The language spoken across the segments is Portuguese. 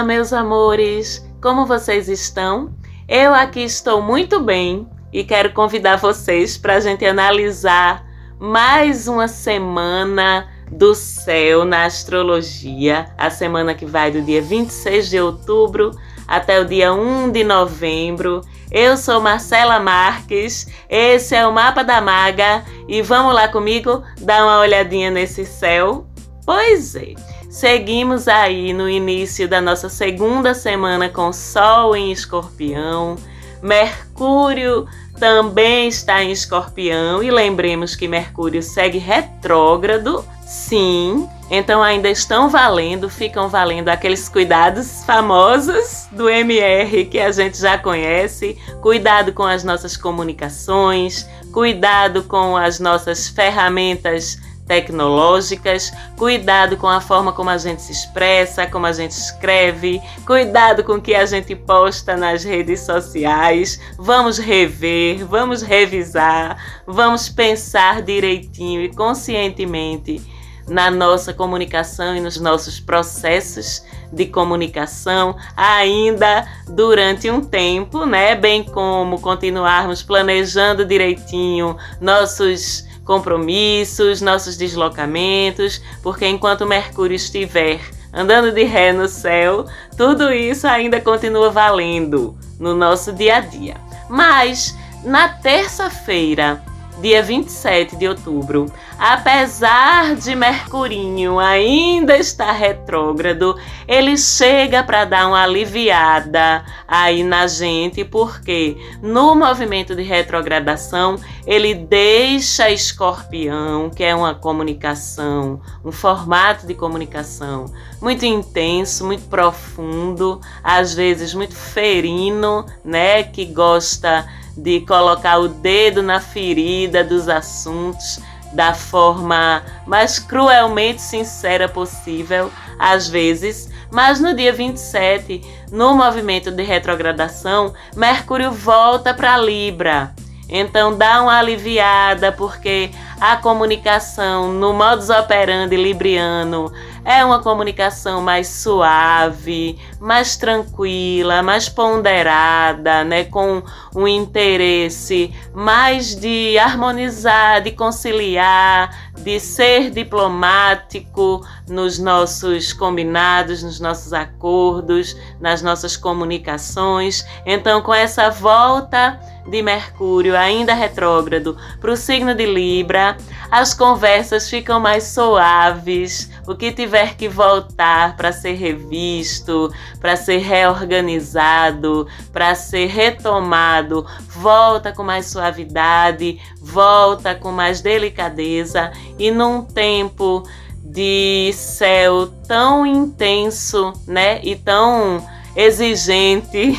Olá, meus amores! Como vocês estão? Eu aqui estou muito bem e quero convidar vocês para a gente analisar mais uma semana do céu na astrologia, a semana que vai do dia 26 de outubro até o dia 1 de novembro. Eu sou Marcela Marques, esse é o Mapa da Maga e vamos lá comigo dar uma olhadinha nesse céu? Pois é. Seguimos aí no início da nossa segunda semana com Sol em Escorpião. Mercúrio também está em Escorpião e lembremos que Mercúrio segue retrógrado, sim. Então ainda estão valendo, ficam valendo aqueles cuidados famosos do MR que a gente já conhece. Cuidado com as nossas comunicações, cuidado com as nossas ferramentas tecnológicas, cuidado com a forma como a gente se expressa, como a gente escreve, cuidado com o que a gente posta nas redes sociais. Vamos rever, vamos revisar, vamos pensar direitinho e conscientemente na nossa comunicação e nos nossos processos de comunicação ainda durante um tempo, né? Bem como continuarmos planejando direitinho nossos compromissos, nossos deslocamentos, porque enquanto Mercúrio estiver andando de ré no céu, tudo isso ainda continua valendo no nosso dia a dia. Mas na terça-feira, dia 27 de outubro, apesar de Mercurinho ainda estar retrógrado, ele chega para dar uma aliviada aí na gente, porque no movimento de retrogradação ele deixa Escorpião, que é uma comunicação, um formato de comunicação muito intenso, muito profundo, às vezes muito ferino, né, que gosta de colocar o dedo na ferida dos assuntos da forma mais cruelmente sincera possível, às vezes, mas no dia 27, no movimento de retrogradação, Mercúrio volta para Libra. Então dá uma aliviada, porque a comunicação no modus operandi libriano é uma comunicação mais suave, mais tranquila, mais ponderada, né, com um interesse mais de harmonizar, de conciliar, de ser diplomático nos nossos combinados, nos nossos acordos, nas nossas comunicações. Então, com essa volta de Mercúrio, ainda retrógrado, para o signo de Libra, as conversas ficam mais suaves. O que tiver que voltar para ser revisto, para ser reorganizado, para ser retomado, volta com mais suavidade, volta com mais delicadeza e num tempo de céu tão intenso, né? E tão exigente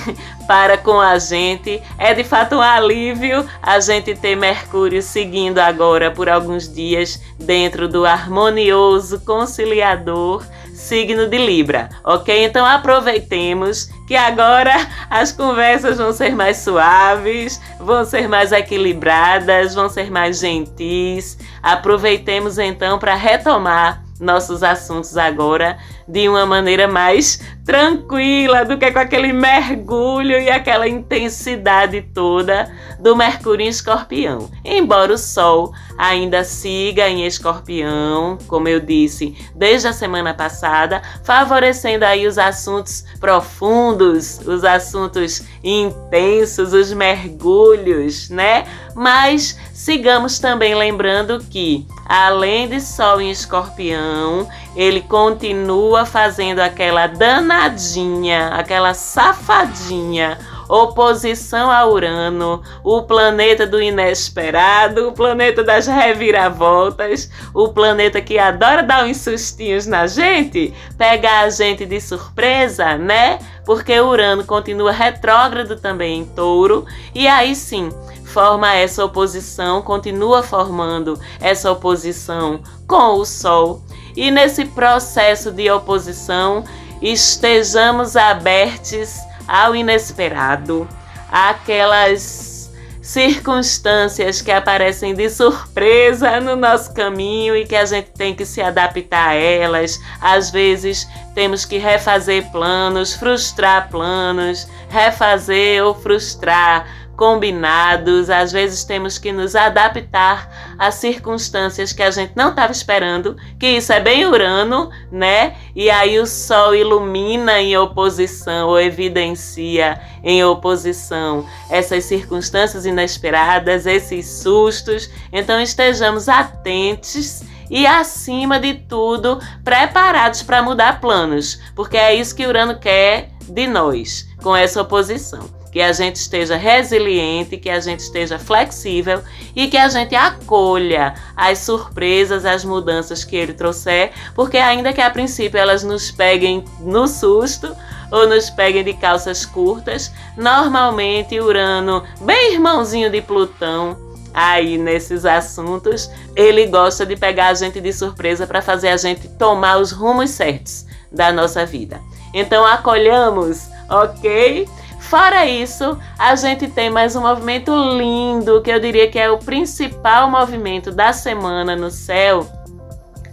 para com a gente. É de fato um alívio a gente ter Mercúrio seguindo agora por alguns dias dentro do harmonioso conciliador signo de Libra, ok? Então aproveitemos que agora as conversas vão ser mais suaves, vão ser mais equilibradas, vão ser mais gentis. Aproveitemos então para retomar nossos assuntos agora de uma maneira mais tranquila do que com aquele mergulho e aquela intensidade toda do Mercúrio em Escorpião. Embora o Sol ainda siga em Escorpião, como eu disse, desde a semana passada, favorecendo aí os assuntos profundos, os assuntos intensos, os mergulhos, né? Mas sigamos também lembrando que, além de Sol em Escorpião, ele continua fazendo aquela danadinha, aquela safadinha oposição a Urano, o planeta do inesperado, o planeta das reviravoltas, o planeta que adora dar uns sustinhos na gente, pegar a gente de surpresa, né? Porque Urano continua retrógrado também em Touro, e aí sim, forma essa oposição, continua formando essa oposição com o Sol. E nesse processo de oposição, estejamos abertos ao inesperado, àquelas circunstâncias que aparecem de surpresa no nosso caminho e que a gente tem que se adaptar a elas. Às vezes temos que refazer planos, frustrar planos, refazer ou frustrar combinados, às vezes temos que nos adaptar a circunstâncias que a gente não estava esperando, que isso é bem Urano, né? E aí o Sol ilumina em oposição ou evidencia em oposição essas circunstâncias inesperadas, esses sustos. Então estejamos atentos e, acima de tudo, preparados para mudar planos, porque é isso que Urano quer de nós com essa oposição que a gente esteja resiliente, que a gente esteja flexível e que a gente acolha as surpresas, as mudanças que ele trouxer, porque ainda que a princípio elas nos peguem no susto ou nos peguem de calças curtas, normalmente Urano, bem irmãozinho de Plutão, aí nesses assuntos, ele gosta de pegar a gente de surpresa para fazer a gente tomar os rumos certos da nossa vida. Então acolhamos, ok? Fora isso, a gente tem mais um movimento lindo, que eu diria que é o principal movimento da semana no céu,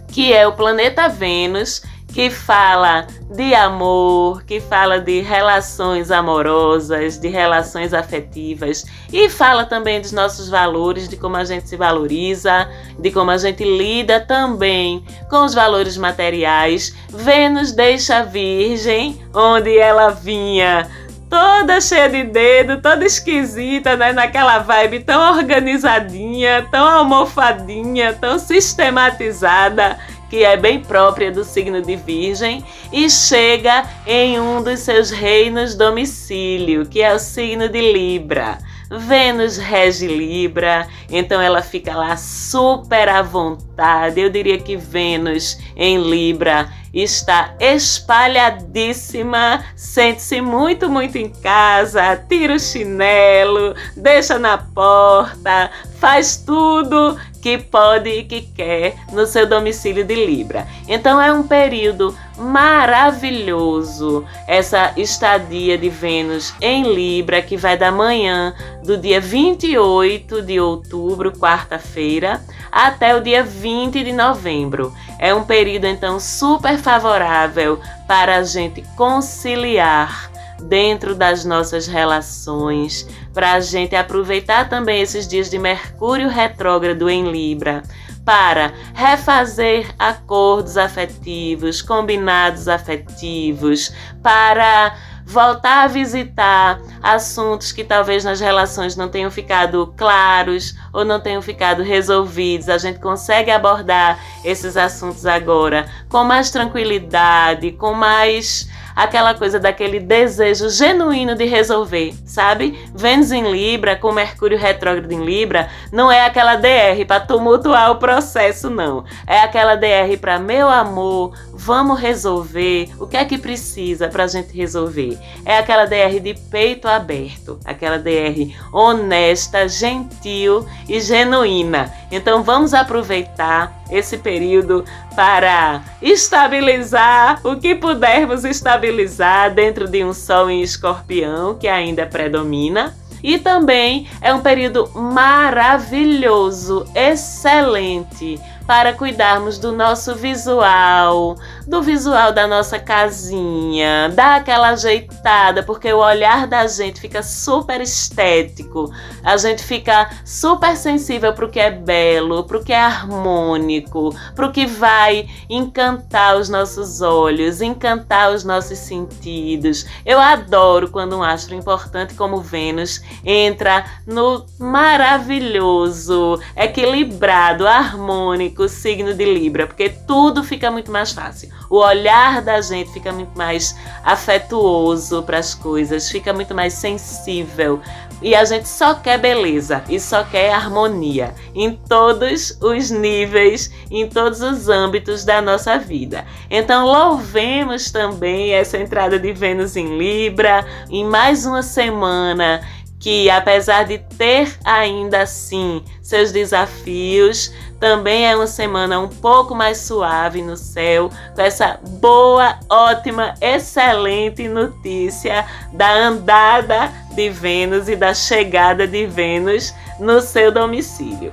que é o planeta Vênus, que fala de amor, que fala de relações amorosas, de relações afetivas e fala também dos nossos valores, de como a gente se valoriza, de como a gente lida também com os valores materiais. Vênus deixa virgem, onde ela vinha toda cheia de dedo, toda esquisita, né? Naquela vibe tão organizadinha, tão almofadinha, tão sistematizada, que é bem própria do signo de Virgem, e chega em um dos seus reinos domicílio, que é o signo de Libra. Vênus rege Libra, então ela fica lá super à vontade. Eu diria que Vênus em Libra está espalhadíssima, sente-se muito, muito em casa, tira o chinelo, deixa na porta, faz tudo que pode e que quer no seu domicílio de Libra. Então é um período maravilhoso essa estadia de Vênus em Libra que vai da manhã do dia 28 de outubro, quarta-feira, até o dia 20 de novembro. É um período então super favorável para a gente conciliar dentro das nossas relações, para a gente aproveitar também esses dias de Mercúrio retrógrado em Libra para refazer acordos afetivos, combinados afetivos, para voltar a visitar assuntos que talvez nas relações não tenham ficado claros ou não tenham ficado resolvidos. A gente consegue abordar esses assuntos agora com mais tranquilidade, com mais aquela coisa daquele desejo genuíno de resolver, sabe? Vênus em Libra, com Mercúrio retrógrado em Libra, não é aquela DR para tumultuar o processo, não. É aquela DR para meu amor, vamos resolver. O que é que precisa para a gente resolver? É aquela DR de peito aberto, aquela DR honesta, gentil e genuína. Então vamos aproveitar esse período para estabilizar o que pudermos estabilizar dentro de um Sol em Escorpião que ainda predomina. E também é um período maravilhoso, excelente para cuidarmos do nosso visual, do visual da nossa casinha, dar aquela ajeitada, porque o olhar da gente fica super estético, a gente fica super sensível para o que é belo, para o que é harmônico, para o que vai encantar os nossos olhos, encantar os nossos sentidos. Eu adoro quando um astro importante como Vênus entra no maravilhoso, equilibrado, harmônico signo de Libra, porque tudo fica muito mais fácil. O olhar da gente fica muito mais afetuoso para as coisas, fica muito mais sensível. E a gente só quer beleza e só quer harmonia em todos os níveis, em todos os âmbitos da nossa vida. Então, louvemos também essa entrada de Vênus em Libra em mais uma semana que, apesar de ter ainda assim seus desafios, também é uma semana um pouco mais suave no céu, com essa boa, ótima, excelente notícia da andada de Vênus e da chegada de Vênus no seu domicílio.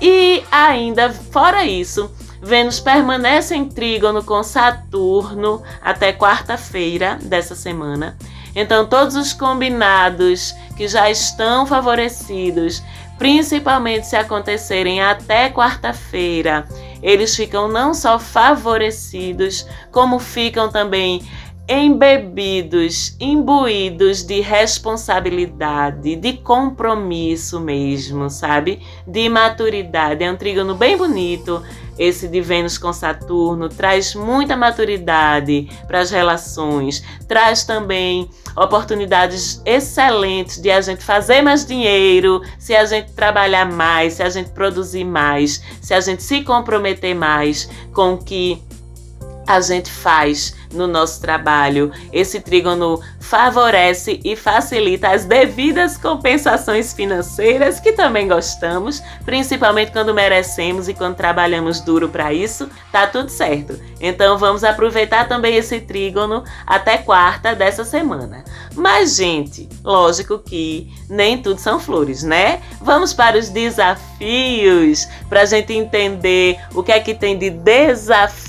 E ainda, fora isso, Vênus permanece em trígono com Saturno até quarta-feira dessa semana. Então, todos os combinados que já estão favorecidos, principalmente se acontecerem até quarta-feira, eles ficam não só favorecidos, como ficam também embebidos, imbuídos de responsabilidade, de compromisso mesmo, sabe? De maturidade. É um trígono bem bonito. Esse de Vênus com Saturno traz muita maturidade para as relações, traz também oportunidades excelentes de a gente fazer mais dinheiro, se a gente trabalhar mais, se a gente produzir mais, se a gente se comprometer mais com o que a gente faz no nosso trabalho. Esse trígono favorece e facilita as devidas compensações financeiras que também gostamos, principalmente quando merecemos e quando trabalhamos duro para isso, tá tudo certo. Então vamos aproveitar também esse trígono até quarta dessa semana. Mas gente, lógico que nem tudo são flores, né? Vamos para os desafios para a gente entender o que é que tem de desafio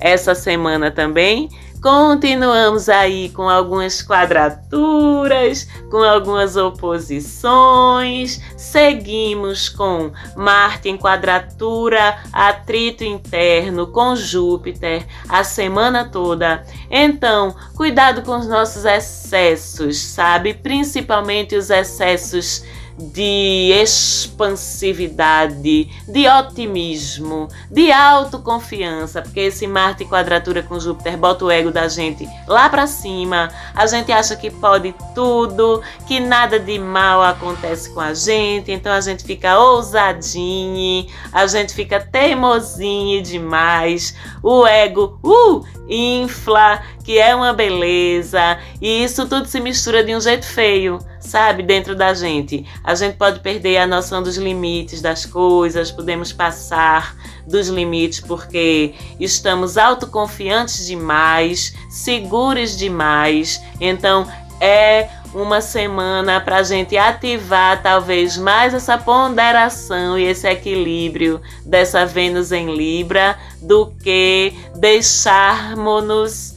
essa semana também. Continuamos aí com algumas quadraturas, com algumas oposições. Seguimos com Marte em quadratura, atrito interno com Júpiter a semana toda. Então, cuidado com os nossos excessos, sabe? Principalmente os excessos de expansividade, de otimismo, de autoconfiança, porque esse Marte quadratura com Júpiter bota o ego da gente lá para cima. A gente acha que pode tudo, que nada de mal acontece com a gente, então a gente fica ousadinho, a gente fica teimosinho demais. O ego, uh, infla, que é uma beleza, e isso tudo se mistura de um jeito feio sabe, dentro da gente. A gente pode perder a noção dos limites das coisas, podemos passar dos limites porque estamos autoconfiantes demais, seguros demais. Então é uma semana para a gente ativar talvez mais essa ponderação e esse equilíbrio dessa Vênus em Libra do que deixarmos-nos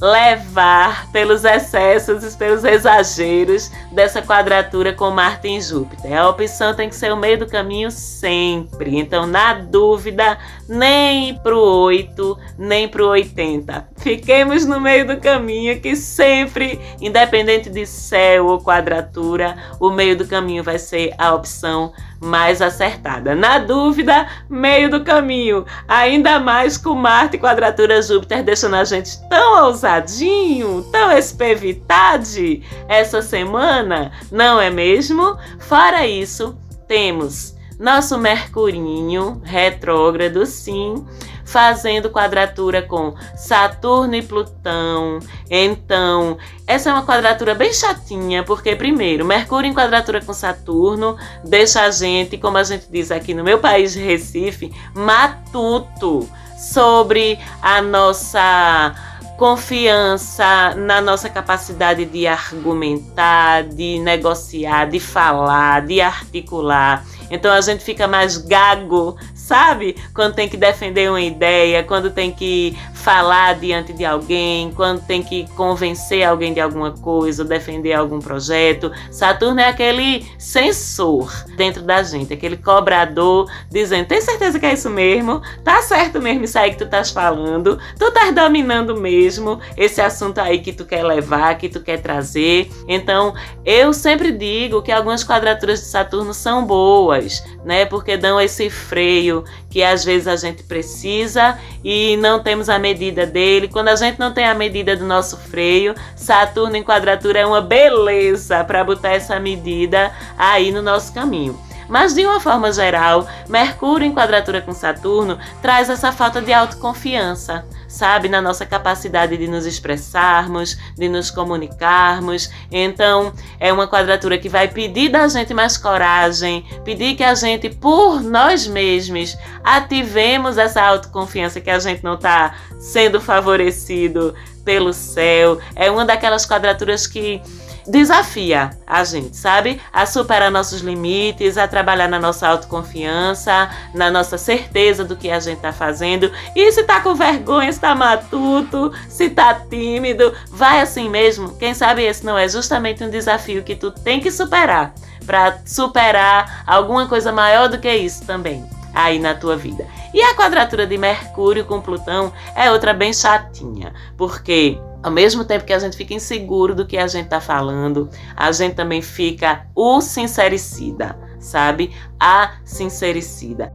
levar pelos excessos e pelos exageros dessa quadratura com Marte em Júpiter. A opção tem que ser o meio do caminho sempre. Então, na dúvida, nem pro 8, nem pro 80. Fiquemos no meio do caminho que sempre, independente de céu ou quadratura, o meio do caminho vai ser a opção mais acertada. Na dúvida, meio do caminho. Ainda mais com Marte e quadratura Júpiter deixando a gente tão ousadinho, tão espevitade essa semana, não é mesmo? Fora isso, temos nosso Mercurinho retrógrado, sim, fazendo quadratura com Saturno e Plutão. Então, essa é uma quadratura bem chatinha, porque, primeiro, Mercúrio em quadratura com Saturno deixa a gente, como a gente diz aqui no meu país, Recife, matuto sobre a nossa confiança na nossa capacidade de argumentar, de negociar, de falar, de articular. Então a gente fica mais gago, sabe? Quando tem que defender uma ideia, quando tem que falar diante de alguém, quando tem que convencer alguém de alguma coisa, defender algum projeto. Saturno é aquele censor dentro da gente, aquele cobrador dizendo: tem certeza que é isso mesmo? Tá certo mesmo isso aí que tu estás falando? Tu estás dominando mesmo esse assunto aí que tu quer levar, que tu quer trazer? Então, eu sempre digo que algumas quadraturas de Saturno são boas, né? Porque dão esse freio que às vezes a gente precisa e não temos a medida dele. Quando a gente não tem a medida do nosso freio, Saturno em quadratura é uma beleza para botar essa medida aí no nosso caminho. Mas de uma forma geral, Mercúrio em quadratura com Saturno traz essa falta de autoconfiança, sabe, na nossa capacidade de nos expressarmos, de nos comunicarmos. Então, é uma quadratura que vai pedir da gente mais coragem, pedir que a gente, por nós mesmos, ativemos essa autoconfiança que a gente não está sendo favorecido pelo céu. É uma daquelas quadraturas que desafia a gente, sabe? A superar nossos limites, a trabalhar na nossa autoconfiança, na nossa certeza do que a gente tá fazendo. E se tá com vergonha, se tá matuto, se tá tímido, vai assim mesmo. Quem sabe esse não é justamente um desafio que tu tem que superar para superar alguma coisa maior do que isso também aí na tua vida. E a quadratura de Mercúrio com Plutão é outra bem chatinha, porque ao mesmo tempo que a gente fica inseguro do que a gente está falando, a gente também fica o sincericida, sabe? A sincericida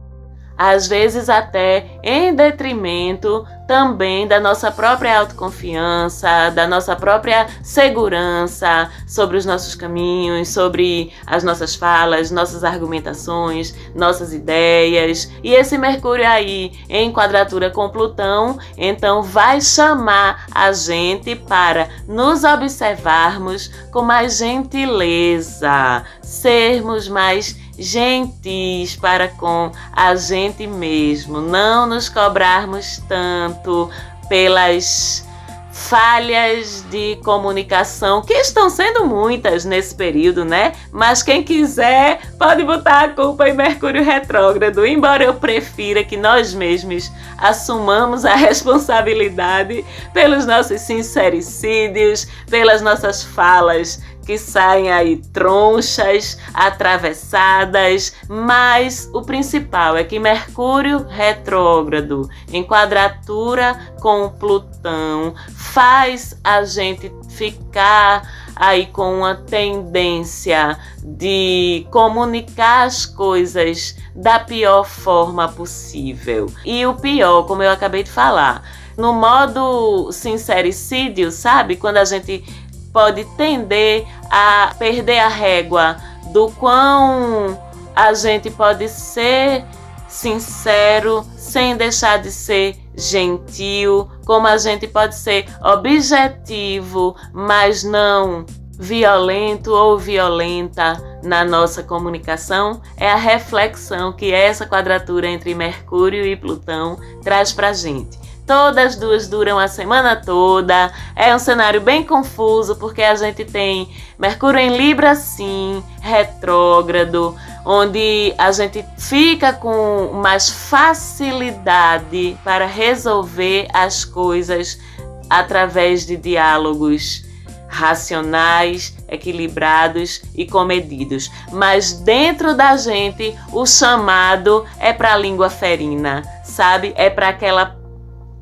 às vezes até em detrimento também da nossa própria autoconfiança, da nossa própria segurança sobre os nossos caminhos, sobre as nossas falas, nossas argumentações, nossas ideias. E esse Mercúrio aí em quadratura com Plutão, então vai chamar a gente para nos observarmos com mais gentileza, sermos mais gentis para com a gente mesmo, não nos cobrarmos tanto pelas falhas de comunicação, que estão sendo muitas nesse período, né? Mas quem quiser pode botar a culpa em Mercúrio retrógrado, embora eu prefira que nós mesmos assumamos a responsabilidade pelos nossos sincericídios, pelas nossas falas que saem aí tronchas, atravessadas, mas o principal é que Mercúrio retrógrado em quadratura com Plutão faz a gente ficar aí com uma tendência de comunicar as coisas da pior forma possível. E o pior, como eu acabei de falar, no modo sincericídio, sabe? Quando a gente pode tender a perder a régua do quão a gente pode ser sincero sem deixar de ser gentil, como a gente pode ser objetivo, mas não violento ou violenta na nossa comunicação, é a reflexão que essa quadratura entre Mercúrio e Plutão traz para gente. Todas duas duram a semana toda. É um cenário bem confuso porque a gente tem Mercúrio em Libra, sim, retrógrado, onde a gente fica com mais facilidade para resolver as coisas através de diálogos racionais, equilibrados e comedidos. Mas dentro da gente, o chamado é para a língua ferina, sabe? É para aquela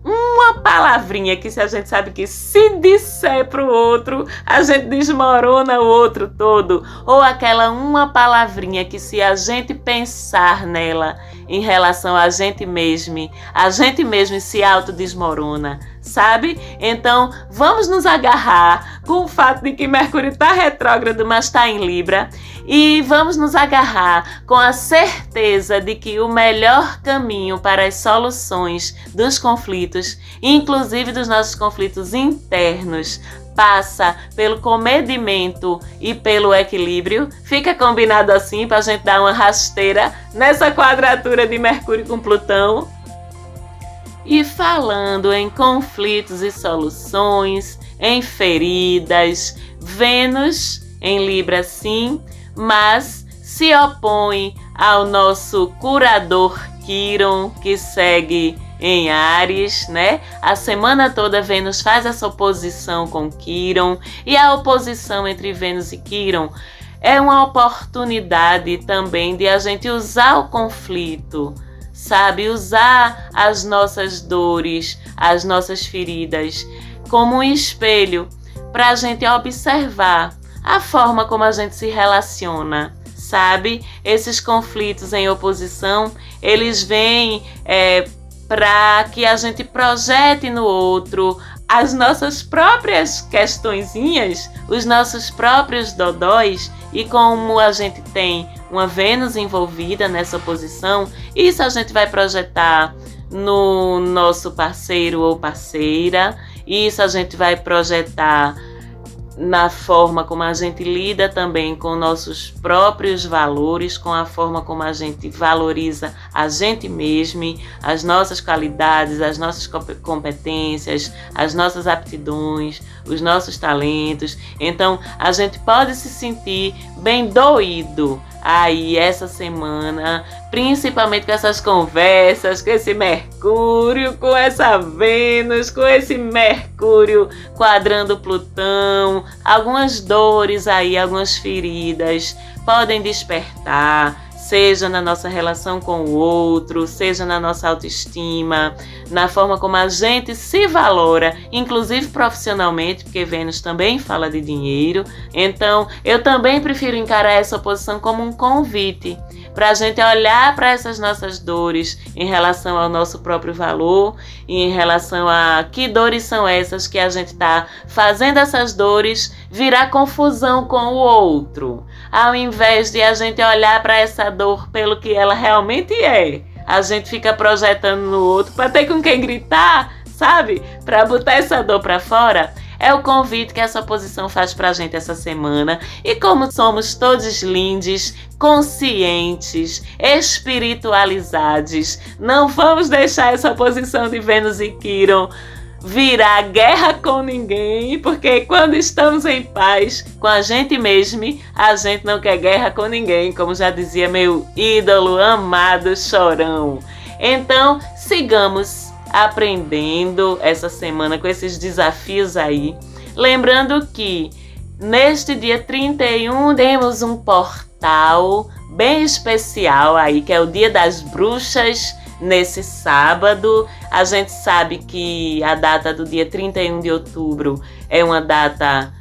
uma palavrinha que se a gente sabe que se disser para o outro, a gente desmorona o outro todo. Ou aquela uma palavrinha que se a gente pensar nela em relação a gente mesmo, a gente mesmo se autodesmorona, sabe? Então, vamos nos agarrar com o fato de que Mercúrio está retrógrado, mas está em Libra, e vamos nos agarrar com a certeza de que o melhor caminho para as soluções dos conflitos, inclusive dos nossos conflitos internos, passa pelo comedimento e pelo equilíbrio. Fica combinado assim para a gente dar uma rasteira nessa quadratura de Mercúrio com Plutão. E falando em conflitos e soluções, em feridas, Vênus em Libra sim, mas se opõe ao nosso curador Quiron, que segue em Ares, né? A semana toda Vênus faz essa oposição com Quiron e a oposição entre Vênus e Quiron é uma oportunidade também de a gente usar o conflito, sabe? Usar as nossas dores, as nossas feridas como um espelho para a gente observar a forma como a gente se relaciona sabe? Esses conflitos em oposição, eles vêm é, para que a gente projete no outro as nossas próprias questõezinhas, os nossos próprios dodóis E como a gente tem uma Vênus envolvida nessa posição, isso a gente vai projetar no nosso parceiro ou parceira, isso a gente vai projetar na forma como a gente lida também com nossos próprios valores, com a forma como a gente valoriza a gente mesmo, as nossas qualidades, as nossas competências, as nossas aptidões, os nossos talentos. Então, a gente pode se sentir bem doído aí essa semana, principalmente com essas conversas, com esse Mercúrio, com essa Vênus, com esse Mercúrio quadrando Plutão, algumas dores aí, algumas feridas podem despertar seja na nossa relação com o outro, seja na nossa autoestima, na forma como a gente se valora, inclusive profissionalmente, porque Vênus também fala de dinheiro. Então, eu também prefiro encarar essa posição como um convite para a gente olhar para essas nossas dores em relação ao nosso próprio valor e em relação a que dores são essas que a gente está fazendo essas dores virar confusão com o outro, ao invés de a gente olhar para essa dor pelo que ela realmente é. A gente fica projetando no outro para ter com quem gritar, sabe? Para botar essa dor para fora. É o convite que essa posição faz pra gente essa semana. E como somos todos lindos, conscientes, espiritualizados, não vamos deixar essa posição de Vênus e Quiron virar guerra com ninguém, porque quando estamos em paz com a gente mesmo, a gente não quer guerra com ninguém, como já dizia meu ídolo amado Chorão. Então, sigamos aprendendo essa semana com esses desafios aí. Lembrando que neste dia 31 temos um portal bem especial aí, que é o Dia das Bruxas. Nesse sábado, a gente sabe que a data do dia 31 de outubro é uma data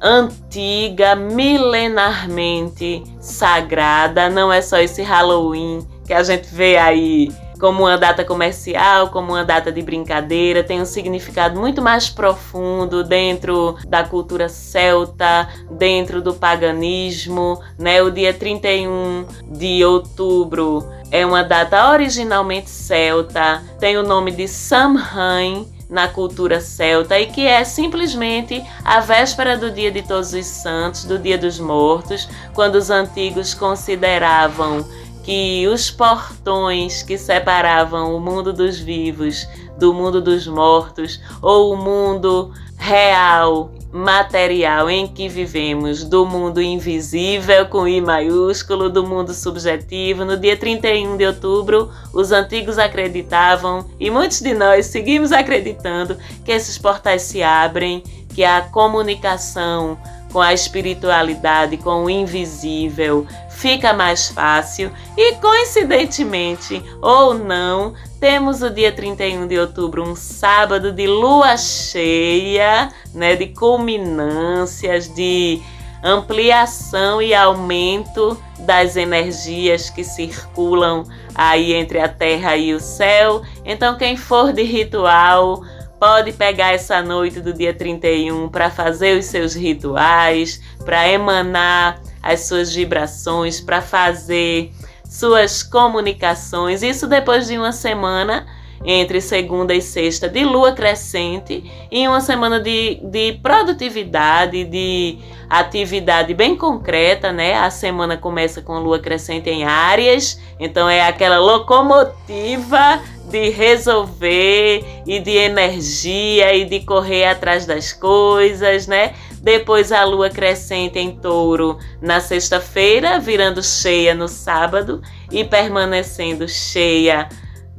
antiga, milenarmente sagrada. Não é só esse Halloween que a gente vê aí como uma data comercial, como uma data de brincadeira, tem um significado muito mais profundo dentro da cultura celta, dentro do paganismo, né? O dia 31 de outubro é uma data originalmente celta, tem o nome de Samhain na cultura celta e que é simplesmente a véspera do Dia de Todos os Santos, do Dia dos Mortos, quando os antigos consideravam que os portões que separavam o mundo dos vivos do mundo dos mortos, ou o mundo real, material em que vivemos, do mundo invisível com I maiúsculo, do mundo subjetivo. No dia 31 de outubro, os antigos acreditavam e muitos de nós seguimos acreditando que esses portais se abrem, que a comunicação com a espiritualidade, com o invisível, fica mais fácil e coincidentemente ou não, temos o dia 31 de outubro, um sábado de lua cheia, né, de culminâncias, de ampliação e aumento das energias que circulam aí entre a terra e o céu. Então, quem for de ritual, pode pegar essa noite do dia 31 para fazer os seus rituais, para emanar as suas vibrações, para fazer suas comunicações. Isso depois de uma semana entre segunda e sexta de lua crescente e uma semana de, de produtividade, de atividade bem concreta, né? A semana começa com a lua crescente em Áries, então é aquela locomotiva de resolver e de energia e de correr atrás das coisas, né? Depois a lua crescente em touro na sexta-feira, virando cheia no sábado e permanecendo cheia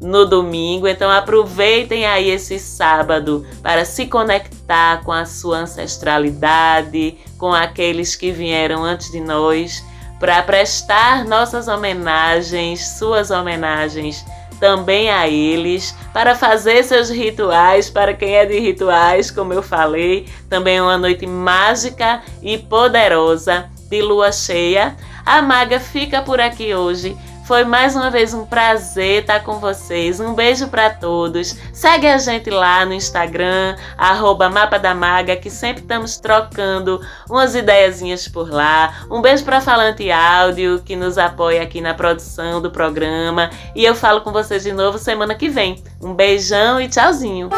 no domingo. Então aproveitem aí esse sábado para se conectar com a sua ancestralidade, com aqueles que vieram antes de nós, para prestar nossas homenagens, suas homenagens também a eles, para fazer seus rituais, para quem é de rituais, como eu falei, também é uma noite mágica e poderosa de lua cheia. A maga fica por aqui hoje Foi mais uma vez um prazer estar com vocês. Um beijo para todos. Segue a gente lá no Instagram, arroba Mapa da Maga, que sempre estamos trocando umas ideiazinhas por lá. Um beijo para Falante Áudio, que nos apoia aqui na produção do programa. E eu falo com vocês de novo semana que vem. Um beijão e tchauzinho!